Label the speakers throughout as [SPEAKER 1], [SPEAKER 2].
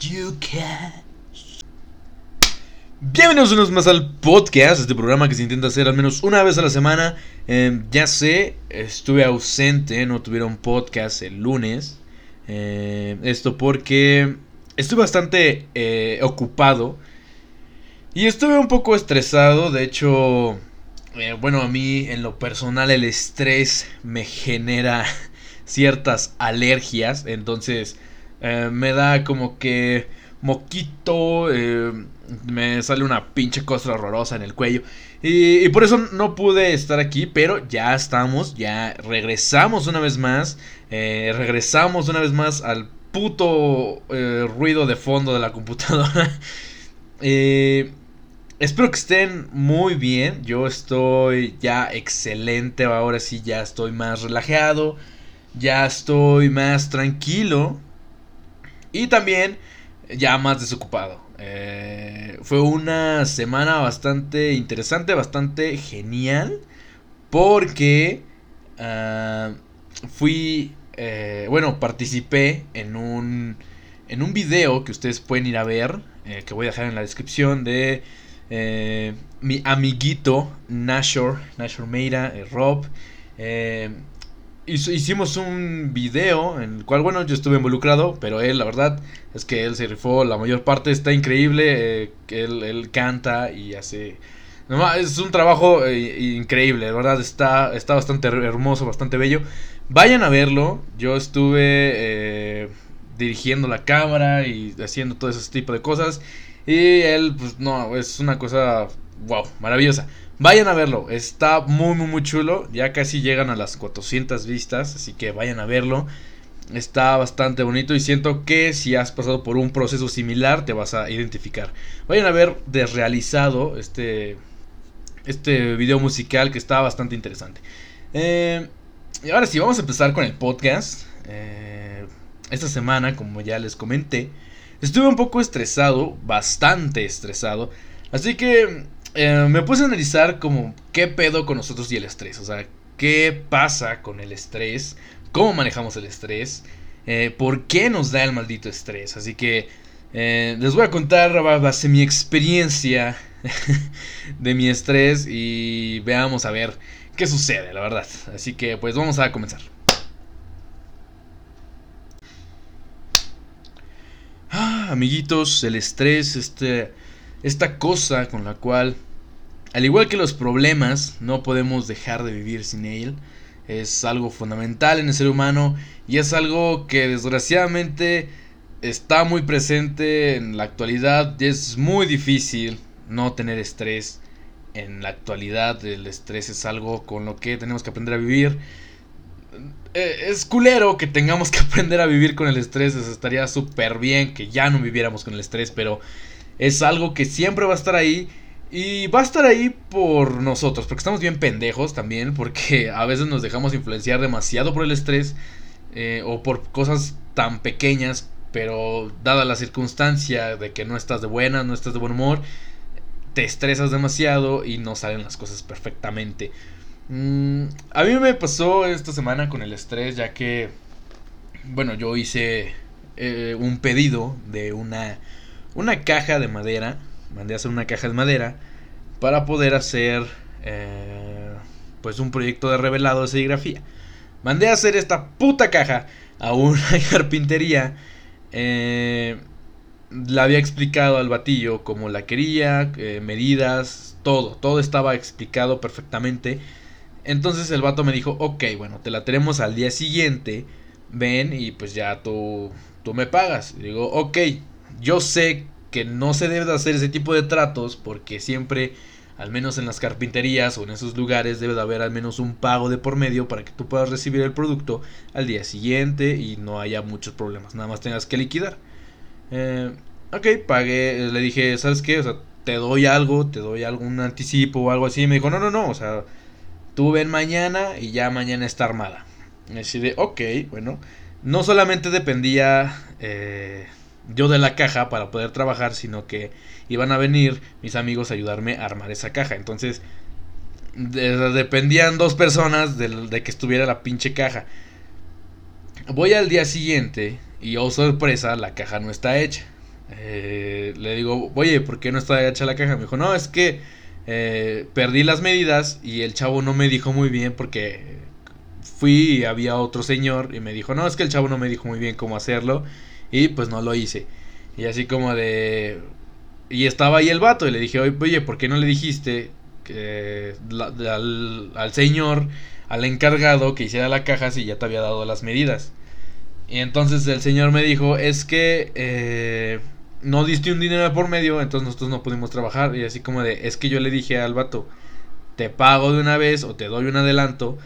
[SPEAKER 1] You Bienvenidos unos más al podcast, este programa que se intenta hacer al menos una vez a la semana. Em, ya sé, estuve ausente, no tuvieron podcast el lunes. Em, esto porque estuve bastante eh, ocupado y estuve un poco estresado. De hecho, eh, bueno, a mí en lo personal el estrés me genera ciertas alergias. Entonces eh, me da como que moquito, eh, me sale una pinche cosa horrorosa en el cuello. Y, por eso no pude estar aquí, pero ya estamos, ya regresamos una vez más. Eh, regresamos una vez más al puto ruido de fondo de la computadora. espero que estén muy bien. Yo estoy ya excelente. Ahora sí, ya estoy más relajado ya estoy más tranquilo y también ya más desocupado. Eh, fue una semana bastante interesante, bastante genial, porque ah, fui, eh, bueno, participé en un, en un video que ustedes pueden ir a ver, eh, que voy a dejar en la descripción de mi amiguito Nashor, Nashor Meira, Rob hicimos un video en el cual, bueno, yo estuve involucrado, pero él, la verdad, es que él se rifó la mayor parte, está increíble, eh, que él, canta y hace... es un trabajo eh, increíble, de verdad, está, está bastante hermoso, bastante bello. Vayan a verlo, yo estuve eh, dirigiendo la cámara y haciendo todo ese tipo de cosas. Y él, pues no, es una cosa, wow, maravillosa. Vayan a verlo, está muy muy muy chulo, ya casi llegan a las 400 vistas, así que vayan a verlo. Está bastante bonito y siento que si has pasado por un proceso similar te vas a identificar. Vayan a ver desrealizado este, este video musical que está bastante interesante. Eh, y ahora sí, vamos a empezar con el podcast. Eh, esta semana, como ya les comenté, estuve un poco estresado, bastante estresado. Así que eh, me puse a analizar como qué pedo con nosotros y el estrés. O sea, qué pasa con el estrés, cómo manejamos el estrés, eh, por qué nos da el maldito estrés. Así que eh, les voy a contar base mi experiencia de mi estrés y veamos a ver qué sucede, la verdad. Así que pues vamos a comenzar. Ah, amiguitos, el estrés, este esta cosa con la cual, al igual que los problemas, no podemos dejar de vivir sin él. Es algo fundamental en el ser humano y es algo que desgraciadamente está muy presente en la actualidad y es muy difícil no tener estrés. En la actualidad el estrés es algo con lo que tenemos que aprender a vivir. Eh, es culero que tengamos que aprender a vivir con el estrés. estaría súper bien que ya no viviéramos con el estrés, pero es algo que siempre va a estar ahí. Y va a estar ahí por nosotros, porque estamos bien pendejos también, porque a veces nos dejamos influenciar demasiado por el estrés eh, o por cosas tan pequeñas, pero dada la circunstancia de que no estás de buena, no estás de buen humor, te estresas demasiado y no salen las cosas perfectamente. Mm, a mí me pasó esta semana con el estrés, ya que, bueno, yo hice eh, un pedido de una una caja de madera. Mandé a hacer una caja de madera para poder hacer eh, pues un proyecto de revelado de serigrafía. Mandé a hacer esta puta caja a una carpintería. Eh, le había explicado al batillo cómo la quería, eh, medidas, todo, todo estaba explicado perfectamente. Entonces el vato me dijo, ok, bueno, te la tenemos al día siguiente, ven y pues ya tú, tú me pagas. Digo, ok, yo sé que no se debe de hacer ese tipo de tratos porque siempre, al menos en las carpinterías o en esos lugares, debe de haber al menos un pago de por medio para que tú puedas recibir el producto al día siguiente y no haya muchos problemas, nada más tengas que liquidar. Eh, ok, pagué, le dije, ¿sabes qué? O sea, te doy algo, te doy algún anticipo o algo así. Y me dijo, no, no, no, o sea, tú ven mañana y ya mañana está armada. Y así de, ok, bueno, no solamente dependía... Eh, yo de la caja para poder trabajar, sino que iban a venir mis amigos a ayudarme a armar esa caja. Entonces, dependían dos personas de, que estuviera la pinche caja. Voy al día siguiente Y oh sorpresa, la caja no está hecha. Eh, le digo, oye, ¿por qué no está hecha la caja? Me dijo, no, es que eh, perdí las medidas y el chavo no me dijo muy bien porque fui y había otro señor y me dijo, no, es que el chavo no me dijo muy bien cómo hacerlo y pues no lo hice. Y así como de... Y estaba ahí el vato y le dije, oye, ¿por qué no le dijiste que, al, señor, al encargado que hiciera la caja si ya te había dado las medidas? Y entonces el señor me dijo, es que eh, no diste un dinero por medio, entonces nosotros no pudimos trabajar. Y así como de, es que yo le dije al vato, te pago de una vez o te doy un adelanto.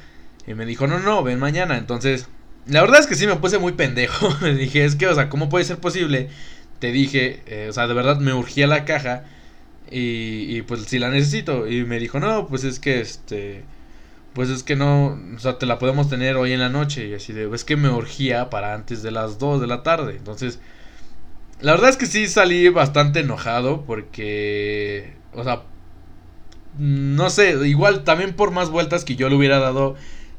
[SPEAKER 1] Y me dijo, no, no, ven mañana. Entonces, la verdad es que sí me puse muy pendejo. dije, es que, o sea, ¿cómo puede ser posible? Te dije, eh, o sea, de verdad me urgía la caja. Y, y pues si la necesito. Y me dijo, no, pues es que este pues es que no, o sea, te la podemos tener hoy en la noche. Y así de, es que me urgía para antes de las 2 de la tarde. Entonces, la verdad es que sí salí bastante enojado porque, o sea, no sé, igual también por más vueltas que yo le hubiera dado,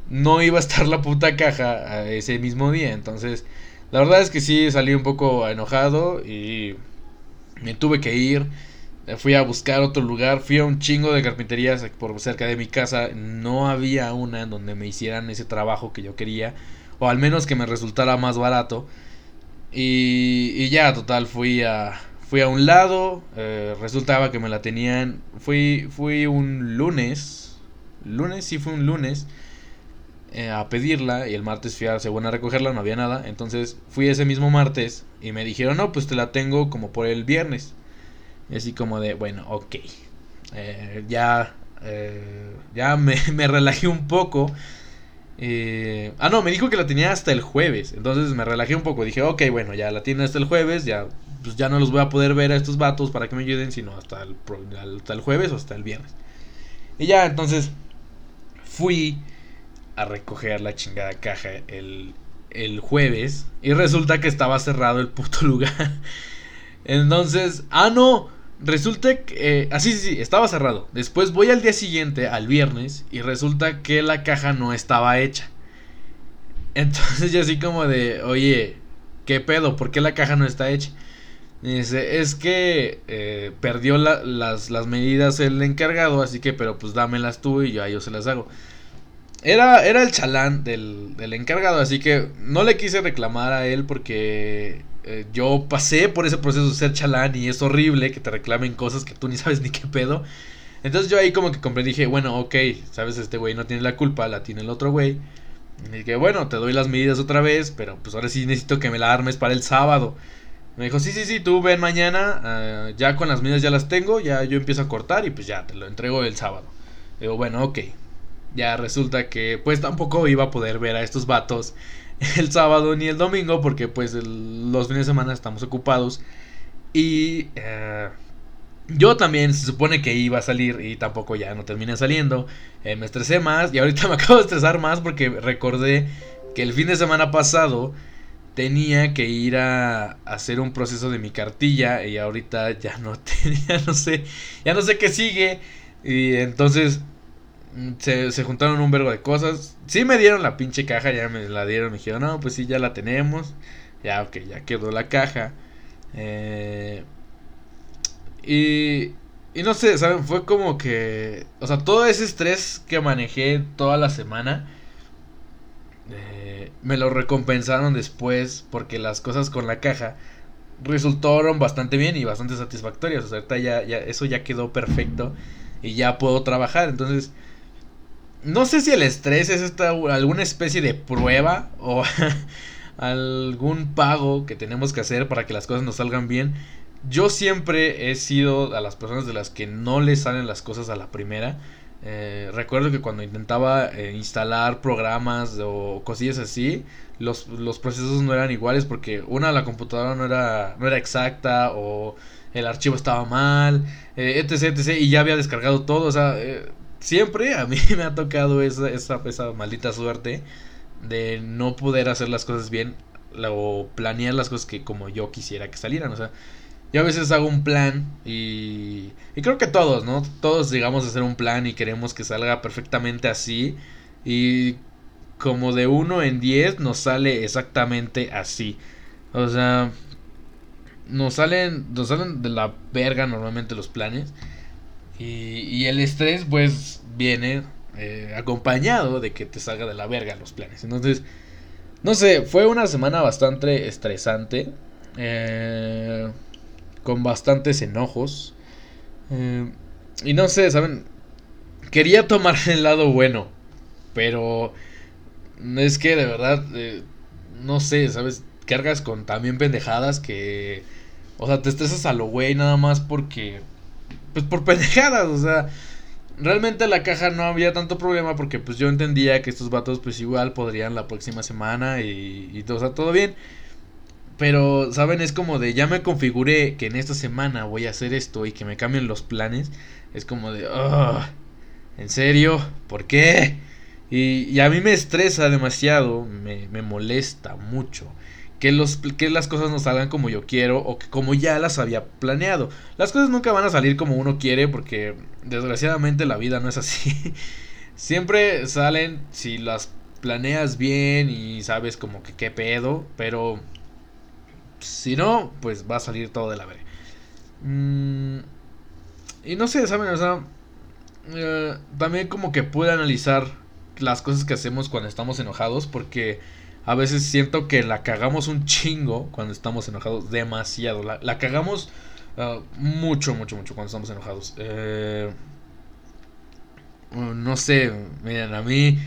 [SPEAKER 1] no iba a estar la puta caja ese mismo día. Entonces, la verdad es que sí salí un poco enojado y me tuve que ir. Fui a buscar otro lugar, fui a un chingo de carpinterías por cerca de mi casa. No había una en donde me hicieran ese trabajo que yo quería, o al menos que me resultara más barato. Y, ya, total, fui a, fui a un lado, eh, resultaba que me la tenían, fui, fui un lunes, lunes, sí fue un lunes, eh, a pedirla y el martes fui a según a recogerla, no había nada, entonces fui ese mismo martes y me dijeron, no, pues te la tengo como por el viernes. Y así como de, bueno, ok, eh, ya, ya me, me relajé un poco eh, ah, no, me dijo que la tenía hasta el jueves. Entonces me relajé un poco. Dije, ok, bueno, ya la tiene hasta el jueves. Ya, pues ya no los voy a poder ver a estos vatos para que me ayuden, sino hasta el, hasta el jueves o hasta el viernes. Y ya, entonces fui a recoger la chingada caja el, el jueves. Y resulta que estaba cerrado el puto lugar. Entonces, ah, no. Resulta que... Eh, ah, sí, sí, estaba cerrado. Después voy al día siguiente, al viernes, y resulta que la caja no estaba hecha. Entonces yo así como de, oye, ¿qué pedo? ¿Por qué la caja no está hecha? dice, es que eh, perdió las, las, medidas el encargado, así que, pero pues dámelas tú y yo ellos se las hago. Era, era el chalán del, del encargado, así que no le quise reclamar a él porque eh, yo pasé por ese proceso de ser chalán y es horrible que te reclamen cosas que tú ni sabes ni qué pedo. Entonces yo ahí como que comprendí, dije, bueno, ok, sabes, este güey no tiene la culpa, la tiene el otro güey. Y dije, bueno, te doy las medidas otra vez, pero pues ahora sí necesito que me la armes para el sábado. Me dijo, sí, sí, sí, tú ven mañana, ah, ya con las medidas ya las tengo, ya yo empiezo a cortar y pues ya te lo entrego el sábado. Digo, bueno, ok. Ya resulta que pues tampoco iba a poder ver a estos vatos el sábado ni el domingo porque pues los fines de semana estamos ocupados. Y eh, yo también se supone que iba a salir y tampoco ya no terminé saliendo. Eh, me estresé más y ahorita me acabo de estresar más porque recordé que el fin de semana pasado tenía que ir a, hacer un proceso de mi cartilla y ahorita ya no tenía, no sé, ya no sé qué sigue. Y entonces se, se, juntaron un vergo de cosas. Sí me dieron la pinche caja, ya me la dieron. Me dijeron, no, pues sí, ya la tenemos. Ya, ok, ya quedó la caja. Eh, y, y no sé, ¿saben? Fue como que... O sea, todo ese estrés que manejé toda la semana... Eh, me lo recompensaron después porque las cosas con la caja resultaron bastante bien y bastante satisfactorias. O sea, ahorita ya, ya, eso ya quedó perfecto y ya puedo trabajar. Entonces, no sé si el estrés es esta, alguna especie de prueba o algún pago que tenemos que hacer para que las cosas nos salgan bien. Yo siempre he sido a las personas de las que no les salen las cosas a la primera. Eh, recuerdo que cuando intentaba eh, instalar programas o cosillas así, los, los, procesos no eran iguales porque una, la computadora no era, no era exacta o el archivo estaba mal, eh, etc, etc. Y ya había descargado todo. O sea, siempre a mí me ha tocado esa, esa, maldita suerte de no poder hacer las cosas bien o planear las cosas que como yo quisiera que salieran. O sea, yo a veces hago un plan y, y creo que todos, ¿no? Todos llegamos a hacer un plan y queremos que salga perfectamente así. Y como de uno en 10 nos sale exactamente así. O sea, nos salen, nos salen de la verga normalmente los planes. Y, y el estrés pues viene eh, acompañado de que te salga de la verga los planes. Entonces, no sé, fue una semana bastante estresante. Eh, con bastantes enojos. Eh, y no sé, ¿saben? Quería tomar el lado bueno. Pero es que de verdad, no sé, ¿sabes? Cargas con también pendejadas que... O sea, te estresas a lo güey nada más porque... Pues por pendejadas, o sea realmente la caja no había tanto problema porque pues yo entendía que estos vatos pues igual podrían la próxima semana y, y todo, o sea, todo bien. Pero, ¿saben? Es como de ya me configuré que en esta semana voy a hacer esto y que me cambien los planes. Es como de, ¿en serio? ¿Por qué? Y, y, a mí me estresa demasiado, me, me molesta mucho que, los, que las cosas no salgan como yo quiero o que como ya las había planeado. Las cosas nunca van a salir como uno quiere porque desgraciadamente la vida no es así. Siempre salen si las planeas bien y sabes como que qué pedo, pero si no, pues va a salir todo de la verga. Mm, y no sé, ¿saben? O sea, eh, también como que pude analizar las cosas que hacemos cuando estamos enojados porque a veces siento que la cagamos un chingo cuando estamos enojados, demasiado. La, cagamos uh, mucho, mucho, mucho cuando estamos enojados. Eh, uh, no sé, miren, a mí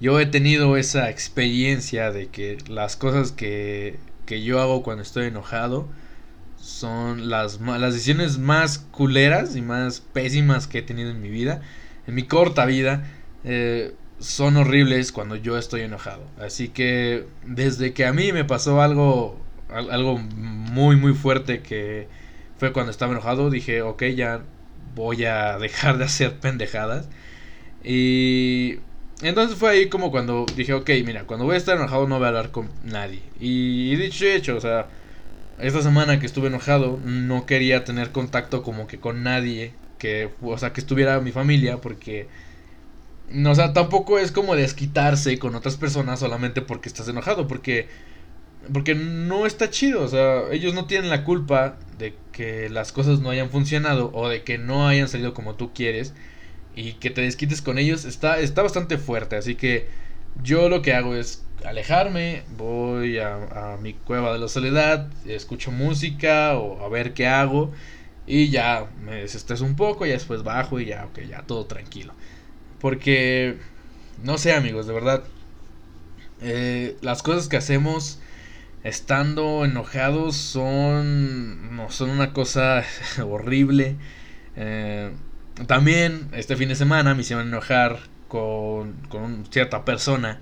[SPEAKER 1] yo he tenido esa experiencia de que las cosas que, que yo hago cuando estoy enojado son las, las decisiones más culeras y más pésimas que he tenido en mi vida, en mi corta vida. Eh, son horribles cuando yo estoy enojado. Así que desde que a mí me pasó algo, algo muy, muy fuerte que fue cuando estaba enojado, dije, ok, ya voy a dejar de hacer pendejadas. Y entonces fue ahí como cuando dije, ok, mira, cuando voy a estar enojado no voy a hablar con nadie. Y, dicho y hecho, o sea, esta semana que estuve enojado no quería tener contacto como que con nadie, que, o sea, que estuviera mi familia, porque o sea, tampoco es como desquitarse con otras personas solamente porque estás enojado, porque porque no está chido, o sea, ellos no tienen la culpa de que las cosas no hayan funcionado o de que no hayan salido como tú quieres y que te desquites con ellos está está bastante fuerte, así que yo lo que hago es alejarme, voy a, a mi cueva de la soledad, escucho música o a ver qué hago y ya me desestreso un poco y después bajo y ya, ok, ya todo tranquilo. Porque, no sé amigos, de verdad, eh, las cosas que hacemos estando enojados son, no, son una cosa horrible. Eh, también este fin de semana me hicieron enojar con, con cierta persona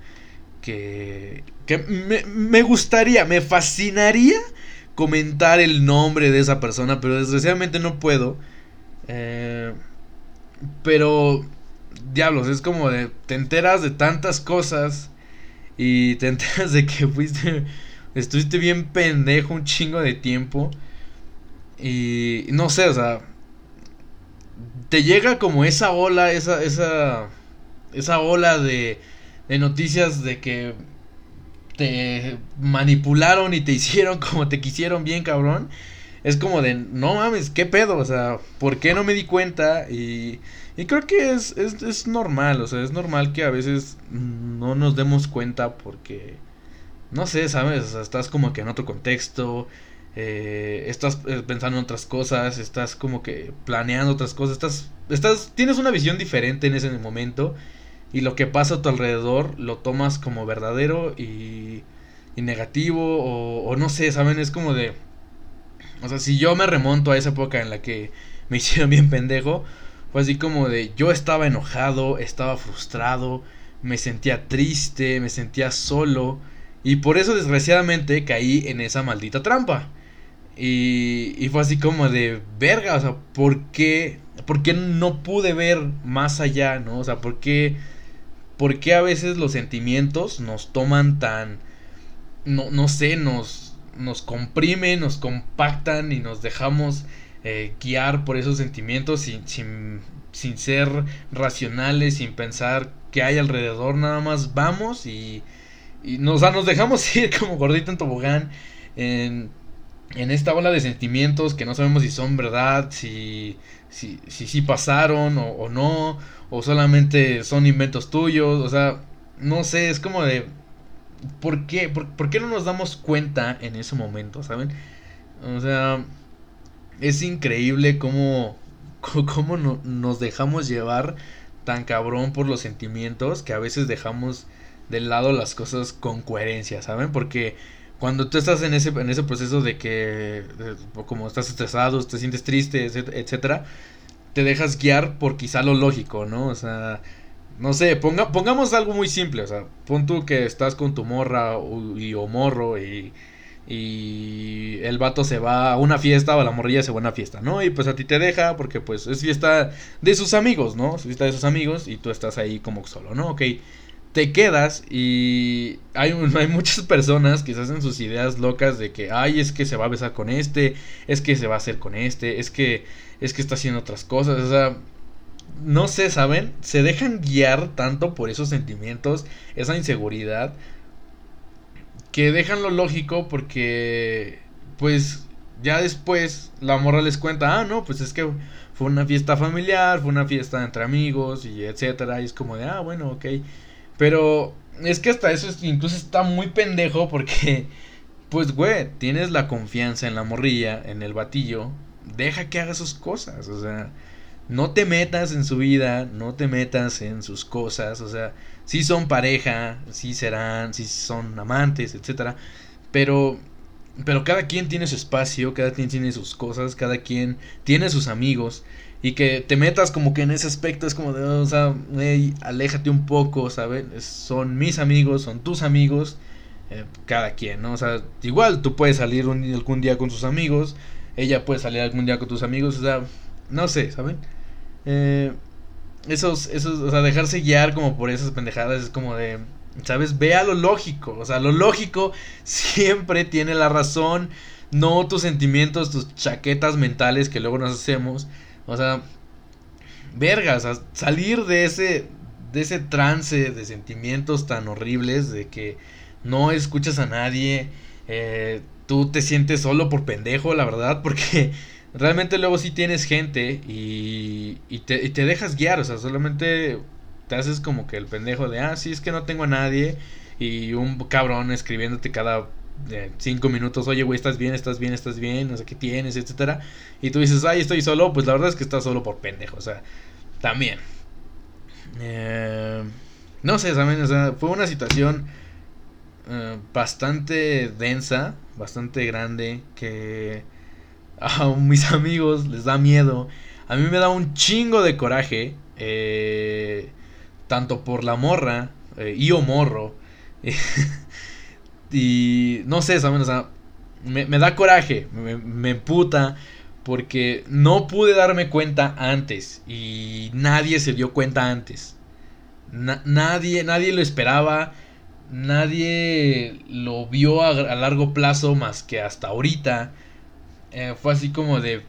[SPEAKER 1] que, que me, me, gustaría, me fascinaría comentar el nombre de esa persona, pero desgraciadamente no puedo. Eh, pero diablos, es como de, te enteras de tantas cosas y te enteras de que fuiste, estuviste bien pendejo un chingo de tiempo y no sé, o sea, te llega como esa ola, esa, esa, esa ola de, de noticias de que te manipularon y te hicieron como te quisieron bien, cabrón. Es como de, no mames, ¿qué pedo? O sea, ¿por qué no me di cuenta? Y y creo que es, es, es normal, o sea, es normal que a veces no nos demos cuenta porque, no sé, ¿sabes? O sea, estás como que en otro contexto, eh, estás eh, pensando en otras cosas, estás como que planeando otras cosas, estás, estás, tienes una visión diferente en ese momento y lo que pasa a tu alrededor lo tomas como verdadero y, y negativo o, o no sé, ¿saben? Es como de... O sea, si yo me remonto a esa época en la que me hicieron bien pendejo, fue así como de yo estaba enojado, estaba frustrado, me sentía triste, me sentía solo y por eso desgraciadamente caí en esa maldita trampa. Y, y fue así como de verga, o sea, ¿por qué, ¿por qué no pude ver más allá, no? O sea, ¿por qué, ¿por qué a veces los sentimientos nos toman tan, no, no sé, nos, nos comprimen, nos compactan y nos dejamos eh, guiar por esos sentimientos sin, sin, sin, ser racionales, sin pensar qué hay alrededor, nada más vamos y, y nos, nos dejamos ir como gordito en tobogán en, en esta ola de sentimientos que no sabemos si son verdad, si si, si, si pasaron o, o, no, o solamente son inventos tuyos, o sea, no sé, es como de, ¿por qué, por, por qué no nos damos cuenta en ese momento, ¿saben? O sea, es increíble cómo, cómo no, nos dejamos llevar tan cabrón por los sentimientos que a veces dejamos de lado las cosas con coherencia, ¿saben? Porque cuando tú estás en ese, en ese proceso de que, como estás estresado, te sientes triste, etcétera, te dejas guiar por quizá lo lógico, ¿no? O sea, no sé, ponga, pongamos algo muy simple, o sea, pon tú que estás con tu morra y, o morro y, y el vato se va a una fiesta o la morrilla se va a una fiesta, ¿no? Y pues a ti te deja porque pues es fiesta de sus amigos, ¿no? Es fiesta de sus amigos y tú estás ahí como solo, ¿no? Ok te quedas y hay, hay muchas personas que se hacen sus ideas locas de que, ay, es que se va a besar con este, es que se va a hacer con este, es que, es que está haciendo otras cosas, o sea, no sé, ¿saben? Se dejan guiar tanto por esos sentimientos, esa inseguridad, que dejan lo lógico porque, pues, ya después la morra les cuenta, ah, no, pues es que fue una fiesta familiar, fue una fiesta entre amigos y etcétera, y es como de, ah, bueno, ok. Pero es que hasta eso incluso está muy pendejo porque, pues, güey, tienes la confianza en la morrilla, en el batillo. Deja que haga sus cosas, o sea, no te metas en su vida, no te metas en sus cosas, o sea, si son pareja, si serán, si son amantes, etcétera, pero pero cada quien tiene su espacio, cada quien tiene sus cosas, cada quien tiene sus amigos y que te metas como que en ese aspecto es como de, o sea, hey, aléjate un poco, ¿sabes? Son mis amigos, son tus amigos, eh, cada quien, ¿no? O sea, igual tú puedes salir algún día con tus amigos, ella puede salir algún día con tus amigos, o sea, no sé, ¿saben? Eh, esos, esos, o sea, dejarse guiar como por esas pendejadas es como de, ¿sabes? Vea lo lógico, o sea, lo lógico siempre tiene la razón, no tus sentimientos, tus chaquetas mentales que luego nos hacemos o sea, vergas, salir de ese, de ese trance de sentimientos tan horribles de que no escuchas a nadie, eh, tú te sientes solo por pendejo, la verdad, porque realmente luego sí tienes gente y, y, te, y te dejas guiar, o sea, solamente te haces como que el pendejo de, ah, sí, es que no tengo a nadie y un cabrón escribiéndote cada de cinco minutos, oye, güey, estás bien, estás bien, estás bien, no sé qué tienes, etcétera. Y tú dices, ay, estoy solo, pues la verdad es que estás solo por pendejo, o sea, también. Eh, no sé, ¿saben? O sea, fue una situación eh, bastante densa, bastante grande, que a mis amigos les da miedo. A mí me da un chingo de coraje, eh, tanto por la morra y o morro. Y no sé, ¿saben? O sea, me, da coraje, me, me puta. Porque no pude darme cuenta antes. Y nadie se dio cuenta antes. nadie, nadie lo esperaba. Nadie lo vio a, largo plazo más que hasta ahorita. Eh, fue así como de...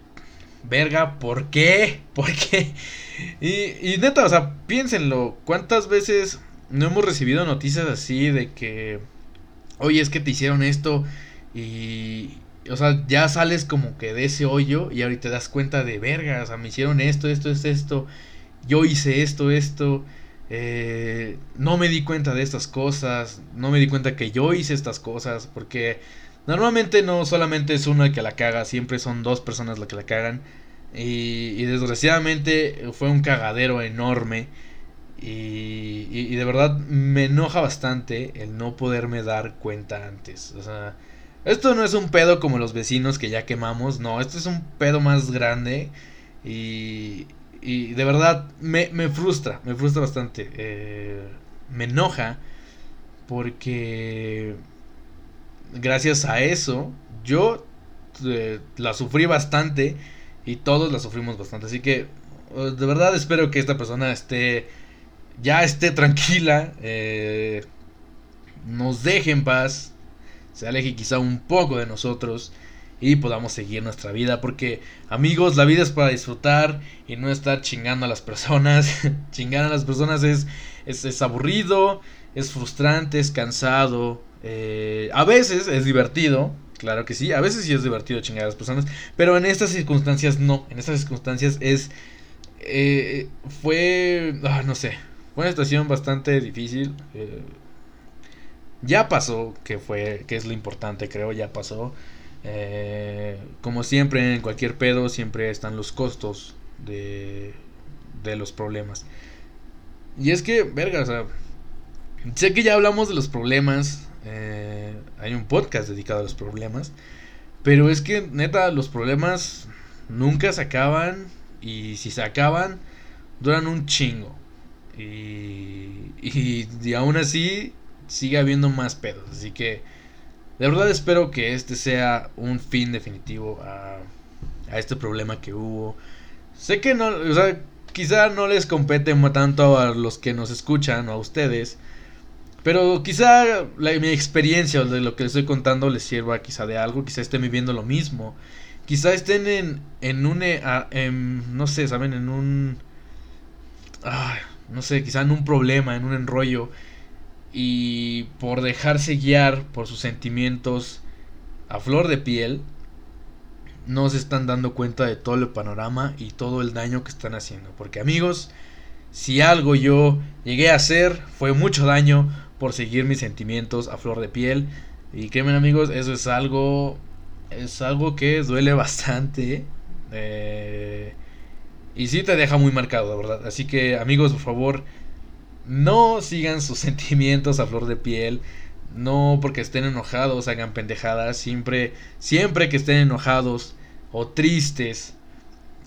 [SPEAKER 1] Verga, ¿por qué? ¿Por qué? Y, y neta, o sea, piénsenlo. ¿Cuántas veces no hemos recibido noticias así de que oye, es que te hicieron esto y, o sea, ya sales como que de ese hoyo y ahorita te das cuenta de, verga, o sea, me hicieron esto, esto, es esto, yo hice esto, esto, eh, no me di cuenta de estas cosas, no me di cuenta que yo hice estas cosas, porque normalmente no solamente es una que la caga, siempre son dos personas las que la cagan. Y, y desgraciadamente fue un cagadero enorme. Y, de verdad me enoja bastante el no poderme dar cuenta antes. O sea, esto no es un pedo como los vecinos que ya quemamos, no, esto es un pedo más grande y, y de verdad me, frustra, me frustra bastante. Eh, me enoja porque gracias a eso yo eh, la sufrí bastante y todos la sufrimos bastante. Así que de verdad espero que esta persona esté ya esté tranquila, eh, nos deje en paz, se aleje quizá un poco de nosotros y podamos seguir nuestra vida. Porque amigos, la vida es para disfrutar y no estar chingando a las personas. Chingar a las personas es, es, aburrido, es frustrante, es cansado. Eh, a veces es divertido, Claro que sí, a veces sí es divertido chingar a las personas, pero en estas circunstancias no, en estas circunstancias es... Eh, fue... Ah, no sé, fue una situación bastante difícil. Eh, ya pasó, que fue, que es lo importante creo, ya pasó. Eh, como siempre en cualquier pedo siempre están los costos de, de los problemas. Y es que, verga, o sea, sé que ya hablamos de los problemas eh, hay un podcast dedicado a los problemas. Pero es que, neta, los problemas nunca se acaban. Y si se acaban, duran un chingo. Y, y, aún así, sigue habiendo más pedos. Así que, de verdad espero que este sea un fin definitivo a, a este problema que hubo. Sé que no, o sea, quizá no les compete tanto a los que nos escuchan o a ustedes. Pero quizá mi experiencia de lo que les estoy contando les sirva quizá de algo, quizá estén viviendo lo mismo. Quizá estén en, en un, eh, no sé, ¿saben? En un, no sé, quizá en un problema, en un enrollo. Y por dejarse guiar por sus sentimientos a flor de piel, no se están dando cuenta de todo el panorama y todo el daño que están haciendo. Porque amigos, si algo yo llegué a hacer fue mucho daño, por seguir mis sentimientos a flor de piel. Y créanme amigos, eso es algo, es algo que duele bastante. Eh, y sí te deja muy marcado, de verdad. Así que amigos, por favor, no sigan sus sentimientos a flor de piel. No porque estén enojados hagan pendejadas. Siempre, siempre que estén enojados o tristes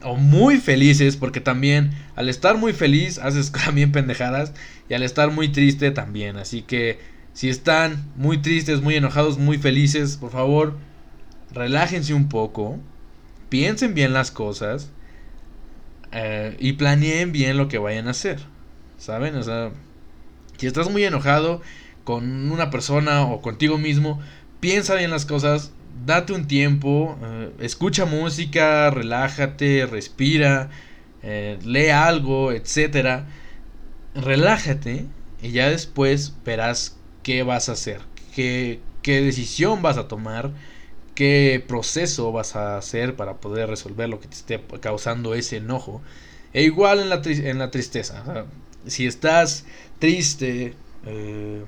[SPEAKER 1] o muy felices, porque también al estar muy feliz haces también pendejadas y al estar muy triste también. Así que si están muy tristes, muy enojados, muy felices, por favor, relájense un poco, piensen bien las cosas eh, y planeen bien lo que vayan a hacer. ¿Saben? O sea, si estás muy enojado con una persona o contigo mismo, piensa bien las cosas, date un tiempo, eh, escucha música, relájate, respira, eh, lee algo, etcétera. Relájate y ya después verás qué vas a hacer, qué, qué decisión vas a tomar, qué proceso vas a hacer para poder resolver lo que te esté causando ese enojo. E igual en la, en la tristeza. si estás triste, eh,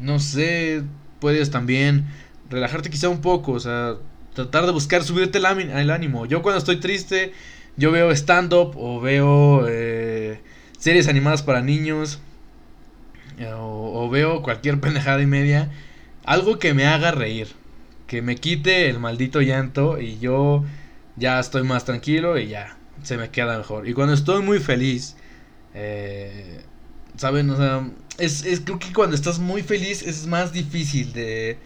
[SPEAKER 1] no sé, puedes también relajarte quizá un poco, o sea, tratar de buscar subirte el, ánimo. Yo cuando estoy triste, yo veo stand-up o veo eh, series animadas para niños eh, o, veo cualquier pendejada y media, algo que me haga reír, que me quite el maldito llanto y yo ya estoy más tranquilo y ya se me queda mejor. Y cuando estoy muy feliz, eh, ¿saben? O sea, es, es, creo que cuando estás muy feliz es más difícil de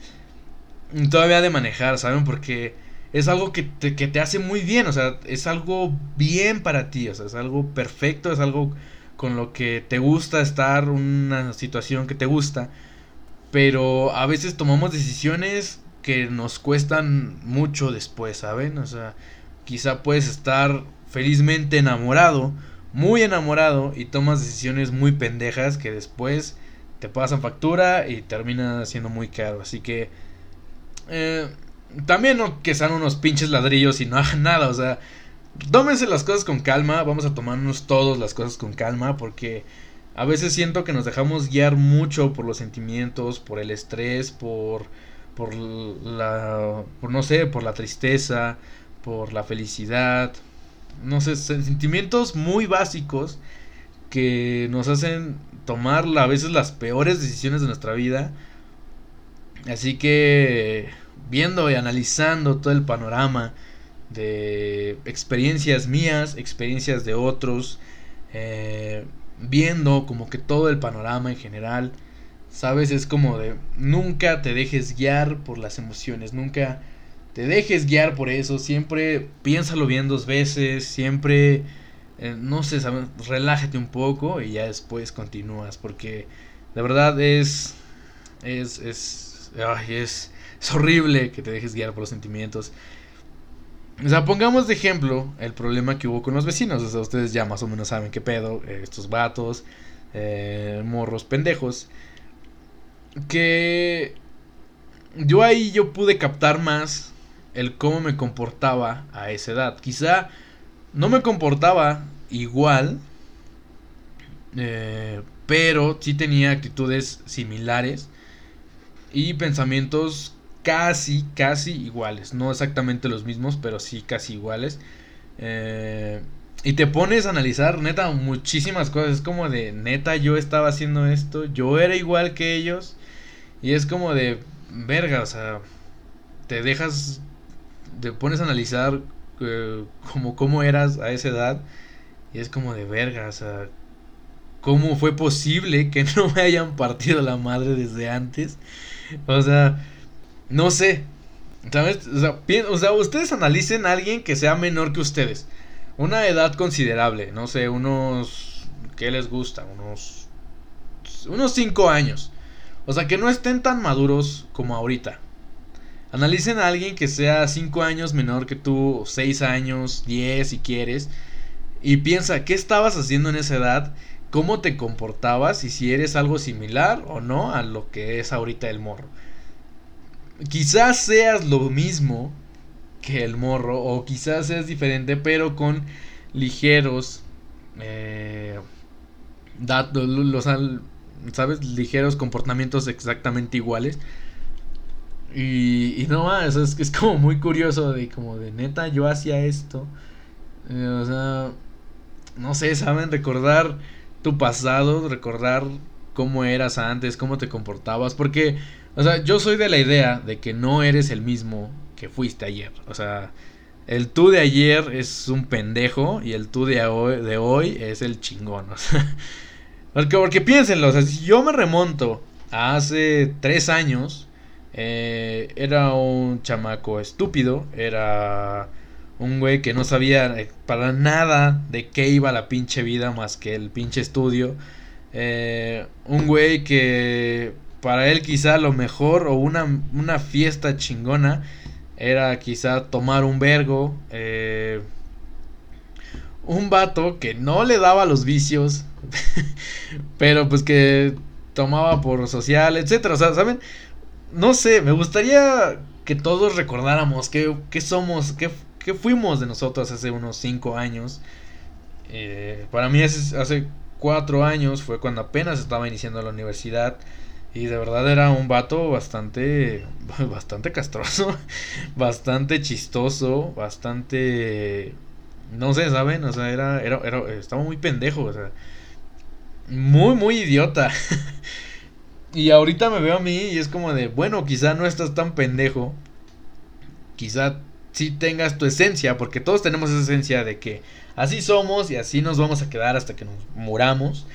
[SPEAKER 1] todavía de manejar, ¿saben? Porque es algo que te, que te hace muy bien, o sea, es algo bien para ti, o sea, es algo perfecto, es algo con lo que te gusta estar, una situación que te gusta, pero a veces tomamos decisiones que nos cuestan mucho después, ¿saben? O sea, quizá puedes estar felizmente enamorado, muy enamorado, y tomas decisiones muy pendejas que después te pasan factura y termina siendo muy caro, así que eh, también no que sean unos pinches ladrillos y no hagan nada, o sea, tómense las cosas con calma, vamos a tomarnos todos las cosas con calma porque a veces siento que nos dejamos guiar mucho por los sentimientos, por el estrés, por por la por no sé, por la tristeza, por la felicidad, no sé, sentimientos muy básicos que nos hacen tomar a veces las peores decisiones de nuestra vida Así que viendo y analizando todo el panorama de experiencias mías, experiencias de otros, eh, viendo como que todo el panorama en general, sabes, es como de nunca te dejes guiar por las emociones, nunca te dejes guiar por eso, siempre piénsalo bien dos veces, siempre, eh, no sé, ¿sabes? relájate un poco y ya después continúas, porque de verdad es, es, es es, horrible que te dejes guiar por los sentimientos. O sea, pongamos de ejemplo el problema que hubo con los vecinos. O sea, ustedes ya más o menos saben qué pedo. Eh, estos vatos, eh, morros pendejos. Que yo ahí yo pude captar más el cómo me comportaba a esa edad. Quizá no me comportaba igual, eh, pero sí tenía actitudes similares y pensamientos casi, casi iguales. No exactamente los mismos, pero sí casi iguales. Eh, y te pones a analizar, neta, muchísimas cosas. Es como de, neta, yo estaba haciendo esto, yo era igual que ellos. Y es como de, verga, o sea, te dejas, te pones a analizar eh, como cómo eras a esa edad. Y es como de, verga, o sea, ¿cómo fue posible que no me hayan partido la madre desde antes? O sea, no sé. ¿Sabes? O sea, o sea, ustedes analicen a alguien que sea menor que ustedes. Una edad considerable, no sé, unos... ¿Qué les gusta? Unos... Unos 5 años. O sea, que no estén tan maduros como ahorita. Analicen a alguien que sea 5 años menor que tú, 6 años, 10 si quieres. Y piensa, ¿qué estabas haciendo en esa edad? ¿Cómo te comportabas? Y si eres algo similar o no a lo que es ahorita el morro. Quizás seas lo mismo que el morro o quizás seas diferente pero con ligeros eh, datos, los, sabes ligeros comportamientos exactamente iguales. Y, y no más es, es como muy curioso de como de neta yo hacía esto eh, o sea no sé saben recordar tu pasado recordar cómo eras antes cómo te comportabas porque o sea, yo soy de la idea de que no eres el mismo que fuiste ayer. O sea, el tú de ayer es un pendejo y el tú de hoy, de hoy es el chingón. O sea, porque, porque piénsenlo, o sea, si yo me remonto a hace tres años, eh, era un chamaco estúpido, era un güey que no sabía eh, para nada de qué iba la pinche vida más que el pinche estudio. Eh, un güey que para él quizá lo mejor o una, una fiesta chingona era quizá tomar un vergo. Eh, un vato que no le daba los vicios, pero pues que tomaba por social, etcétera. O sea, ¿saben? No sé, me gustaría que todos recordáramos qué, qué somos, qué, qué, fuimos de nosotros hace unos 5 años. Eh, para mí hace, hace 4 años fue cuando apenas estaba iniciando la universidad. Y de verdad era un vato bastante, bastante castroso, bastante chistoso, bastante, no sé, ¿saben? O sea, era, era, era estaba muy pendejo, o sea, muy, muy idiota. y ahorita me veo a mí y es como de, bueno, quizá no estás tan pendejo, quizá sí tengas tu esencia, porque todos tenemos esa esencia de que así somos y así nos vamos a quedar hasta que nos muramos.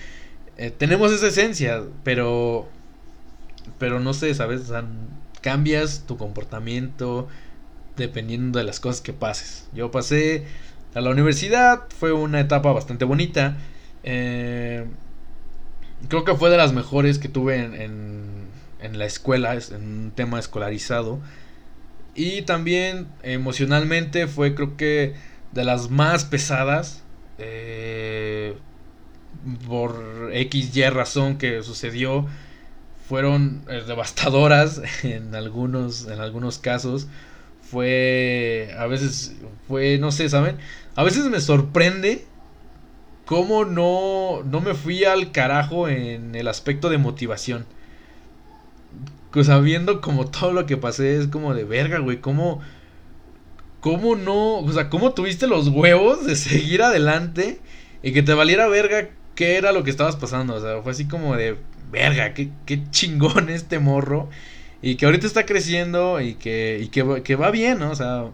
[SPEAKER 1] Eh, tenemos esa esencia, pero pero no sé, ¿sabes? O cambias tu comportamiento dependiendo de las cosas que pases. Yo pasé a la universidad, fue una etapa bastante bonita. Eh, creo que fue de las mejores que tuve en, en, la escuela, en un tema escolarizado. Y también emocionalmente fue creo que de las más pesadas. Eh, por X, Y razón que sucedió fueron eh, devastadoras en algunos, en algunos casos. Fue, a veces, fue, no sé, ¿saben? A veces me sorprende cómo no, no me fui al carajo en el aspecto de motivación. Pues sabiendo como todo lo que pasé es como de verga, güey, cómo... ¿Cómo no? O sea, ¿cómo tuviste los huevos de seguir adelante y que te valiera verga qué era lo que estabas pasando? O sea, fue así como de, verga, qué, qué chingón este morro. Y que ahorita está creciendo y que, y que, que va bien, ¿no? O sea,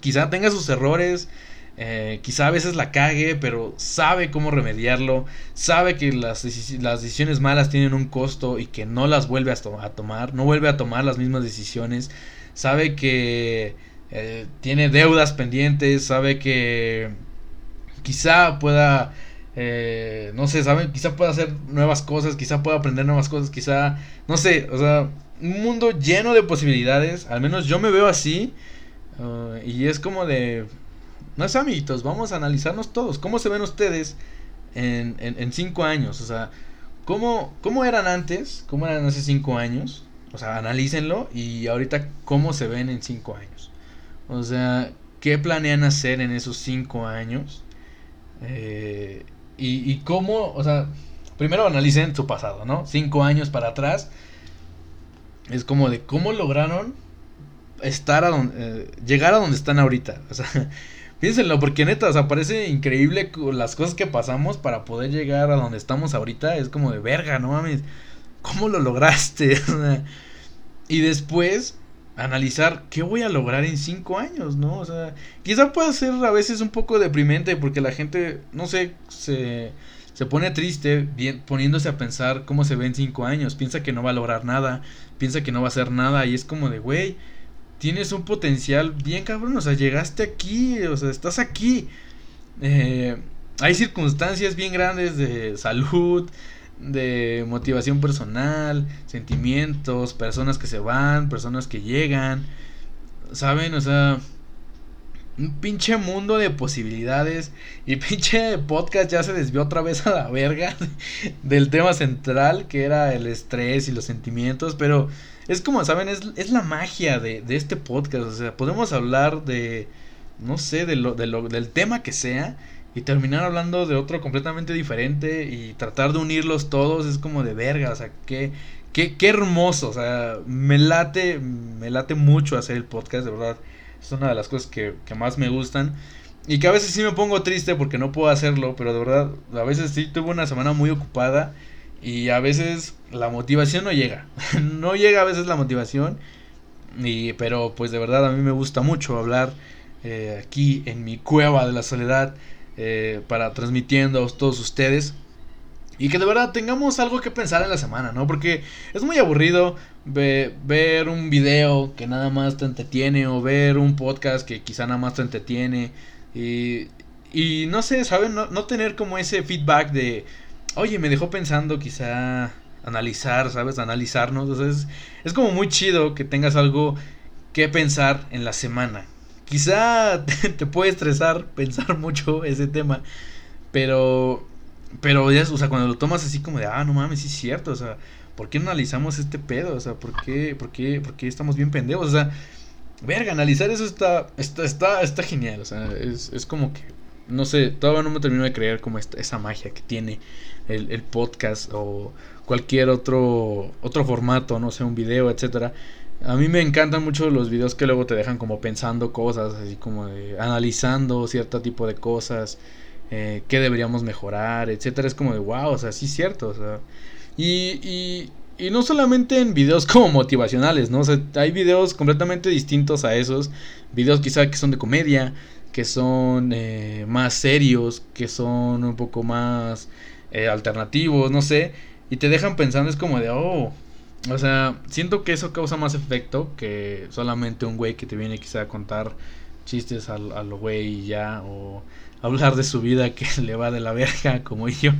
[SPEAKER 1] quizá tenga sus errores, eh, quizá a veces la cague, pero sabe cómo remediarlo, sabe que las, las, decisiones malas tienen un costo y que no las vuelve a, tomar, no vuelve a tomar las mismas decisiones, sabe que eh, tiene deudas pendientes, sabe que quizá pueda eh, no sé, ¿saben? Quizá pueda hacer nuevas cosas, quizá pueda aprender nuevas cosas, quizá, no sé, o sea, un mundo lleno de posibilidades, al menos yo me veo así, uh, y es como de, no sé, amiguitos, vamos a analizarnos todos, ¿cómo se ven ustedes en, cinco años? O sea, ¿cómo, ¿cómo eran antes? ¿Cómo eran hace cinco años? O sea, analícenlo y ahorita cómo se ven en cinco años. O sea, ¿qué planean hacer en esos cinco años? Eh, y, y cómo, o sea, primero analicen su pasado, ¿no? Cinco años para atrás. Es como de cómo lograron estar a donde, eh, llegar a donde están ahorita. O sea, piénsenlo, porque neta, o sea, parece increíble las cosas que pasamos para poder llegar a donde estamos ahorita. Es como de verga, no mames. ¿Cómo lo lograste? y después analizar qué voy a lograr en cinco años, ¿no? O sea, quizá pueda ser a veces un poco deprimente porque la gente, no sé, se, se pone triste bien, poniéndose a pensar cómo se ve en cinco años. Piensa que no va a lograr nada, piensa que no va a hacer nada y es como de, güey, tienes un potencial bien cabrón, o sea, llegaste aquí, o sea, estás aquí. Eh, hay circunstancias bien grandes de salud, de motivación personal, sentimientos, personas que se van, personas que llegan, ¿saben? O sea, un pinche mundo de posibilidades y pinche podcast ya se desvió otra vez a la verga del tema central que era el estrés y los sentimientos, pero es como, ¿saben? Es, la magia de, de, este podcast. O sea, podemos hablar de, no sé, de lo, de lo, del tema que sea y terminar hablando de otro completamente diferente y tratar de unirlos todos es como de verga. O sea, qué, qué hermoso. O sea, me late, me late mucho hacer el podcast, de verdad. Es una de las cosas que, que más me gustan. Y que a veces sí me pongo triste porque no puedo hacerlo, pero de verdad, a veces sí tuve una semana muy ocupada y a veces la motivación no llega. no llega a veces la motivación. Y, pero pues de verdad a mí me gusta mucho hablar eh, aquí en mi cueva de la soledad. Eh, para transmitiendo a todos ustedes. Y que de verdad tengamos algo que pensar en la semana, ¿no? Porque es muy aburrido ver un video que nada más te entretiene o ver un podcast que quizá nada más te entretiene. Y, y no sé, ¿saben? No, no tener como ese feedback de, oye, me dejó pensando quizá analizar, ¿sabes? Analizarnos. Entonces, es, como muy chido que tengas algo que pensar en la semana. Quizá te, puede estresar pensar mucho ese tema, pero, pero ya, o sea, cuando lo tomas así como de, ah, no mames, sí es cierto, o sea, ¿por qué no analizamos este pedo? O sea, ¿por qué, por qué, por qué estamos bien pendejos? O sea, verga, analizar eso está, está, está, está genial, o sea, es, es como que no sé, todavía no me termino de creer como esta, esa magia que tiene el, podcast o cualquier otro, otro formato, no sé, un video, etcétera. A mí me encantan mucho los videos que luego te dejan como pensando cosas, así como de, analizando cierto tipo de cosas, eh, qué deberíamos mejorar, etcétera. Es como de wow, o sea, sí es cierto, o sea. Y, y, y no solamente en videos como motivacionales, ¿no? O sea, hay videos completamente distintos a esos, videos quizá que son de comedia, que son eh, más serios, que son un poco más eh, alternativos, no sé, y te dejan pensando, es como de, oh, o sea, siento que eso causa más efecto que solamente un güey que te viene quizá a contar chistes al, al güey y ya, o hablar de su vida que le va de la verga como yo.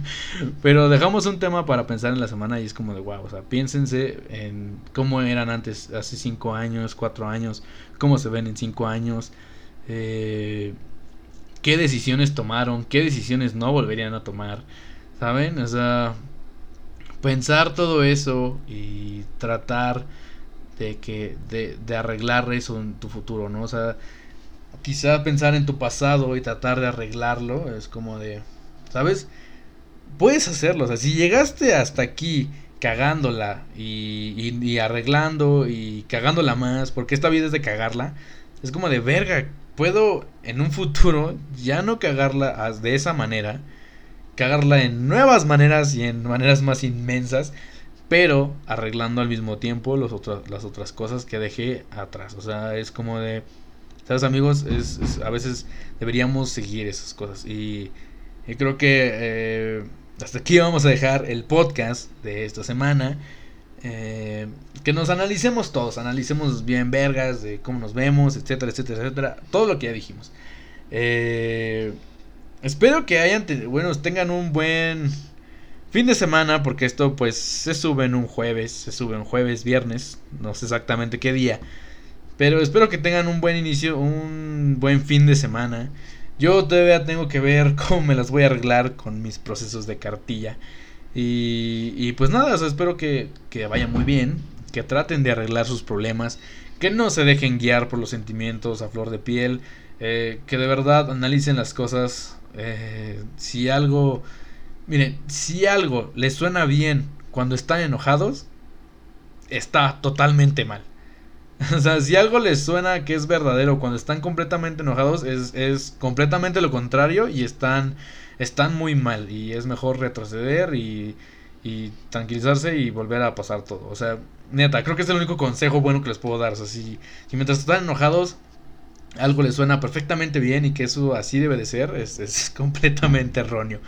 [SPEAKER 1] Pero dejamos un tema para pensar en la semana y es como de wow, o sea, piénsense en cómo eran antes, hace 5 años, 4 años, cómo se ven en 5 años. Eh, qué decisiones tomaron, qué decisiones no volverían a tomar, ¿saben? O sea, pensar todo eso y tratar de que de, de arreglar eso en tu futuro, ¿no? O sea, quizá pensar en tu pasado y tratar de arreglarlo es como de, ¿sabes? Puedes hacerlo, o sea, si llegaste hasta aquí cagándola y, y, arreglando y cagándola más, porque esta vida es de cagarla, es como de verga, puedo en un futuro ya no cagarla de esa manera, cagarla en nuevas maneras y en maneras más inmensas, pero arreglando al mismo tiempo las otras cosas que dejé atrás. O sea, es como de, ¿sabes amigos? Es, a veces deberíamos seguir esas cosas. Y, creo que eh, hasta aquí vamos a dejar el podcast de esta semana. Eh, que nos analicemos todos, analicemos bien vergas de cómo nos vemos, etcétera, etcétera, etcétera. Todo lo que ya dijimos. Eh, espero que hayan, bueno, tengan un buen fin de semana, porque esto pues se sube en un jueves, se sube en jueves, viernes, no sé exactamente qué día. Pero espero que tengan un buen inicio, un buen fin de semana. Yo todavía tengo que ver cómo me las voy a arreglar con mis procesos de cartilla. Y, y pues nada, espero que, que vaya muy bien, que traten de arreglar sus problemas, que no se dejen guiar por los sentimientos a flor de piel, eh, que de verdad analicen las cosas. Eh, si algo, miren, si algo les suena bien cuando están enojados, está totalmente mal. O sea, si algo les suena que es verdadero cuando están completamente enojados, es, es completamente lo contrario y están, están muy mal. Y es mejor retroceder y, y tranquilizarse y volver a pasar todo. O sea, neta, creo que es el único consejo bueno que les puedo dar. O sea, si, si mientras están enojados, algo les suena perfectamente bien y que eso así debe de ser, es, es completamente erróneo.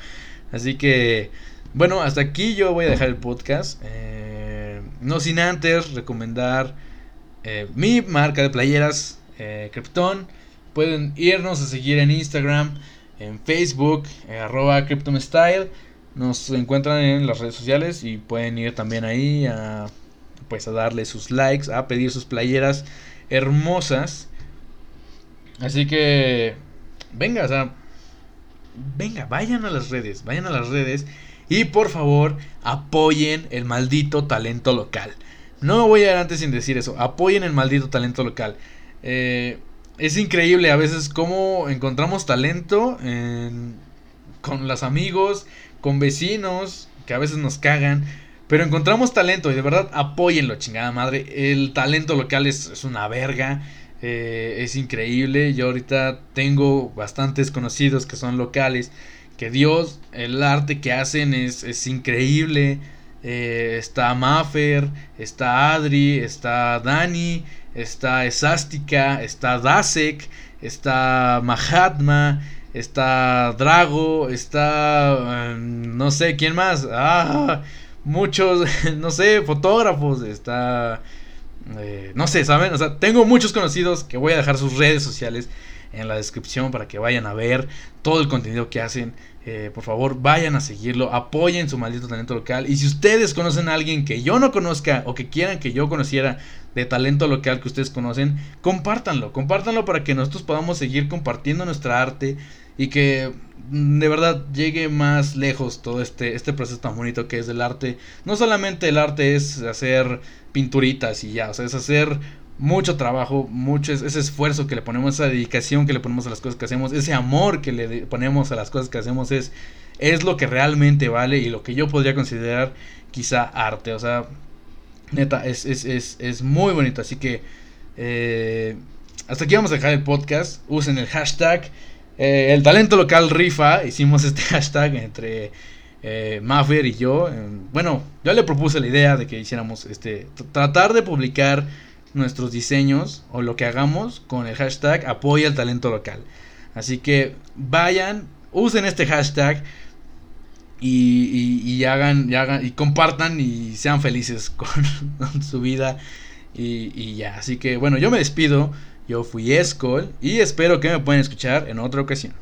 [SPEAKER 1] Así que, bueno, hasta aquí yo voy a dejar el podcast. Eh, no sin antes recomendar eh, mi marca de playeras, eh, Krypton. Pueden irnos a seguir en Instagram, en Facebook, eh, arroba Style. Nos encuentran en las redes sociales y pueden ir también ahí a, pues a darle sus likes, a pedir sus playeras hermosas. Así que, venga, o sea, venga, vayan a las redes, vayan a las redes y por favor apoyen el maldito talento local. No voy a ir antes sin decir eso. Apoyen el maldito talento local. Eh, es increíble a veces cómo encontramos talento con los amigos, con vecinos, que a veces nos cagan. Pero encontramos talento y de verdad apóyenlo, chingada madre. El talento local es, una verga. Eh, es increíble. Yo ahorita tengo bastantes conocidos que son locales. Que Dios, el arte que hacen es increíble. Eh, está Maffer, está Adri, está Dani, está Esástica, está Dasek, está Mahatma, está Drago, está... Em, no sé, ¿quién más? Ah, muchos, no sé, fotógrafos, está... Eh, no sé, ¿saben? O sea, tengo muchos conocidos que voy a dejar sus redes sociales en la descripción para que vayan a ver todo el contenido que hacen. Eh, por favor, vayan a seguirlo, apoyen su maldito talento local. Y si ustedes conocen a alguien que yo no conozca o que quieran que yo conociera de talento local que ustedes conocen, compártanlo, compártanlo para que nosotros podamos seguir compartiendo nuestra arte y que mm, de verdad llegue más lejos todo este, este proceso tan bonito que es del arte. No solamente el arte es hacer pinturitas y ya, o sea, es hacer mucho trabajo, mucho ese esfuerzo que le ponemos, esa dedicación que le ponemos a las cosas que hacemos, ese amor que le ponemos a las cosas que hacemos es, es lo que realmente vale y lo que yo podría considerar quizá arte. O sea, neta, es, es, es, es muy bonito. Así que eh, hasta aquí vamos a dejar el podcast. Usen el hashtag. Eh, el talento local rifa. Hicimos este hashtag entre eh, Maffer y yo. bueno, yo le propuse la idea de que hiciéramos este. Tratar de publicar nuestros diseños o lo que hagamos con el hashtag apoya el talento local. Así que vayan, usen este hashtag y, y, hagan, y hagan y compartan y sean felices con, su vida y, y, ya. Así que bueno, yo me despido. Yo fui Escol y espero que me puedan escuchar en otra ocasión.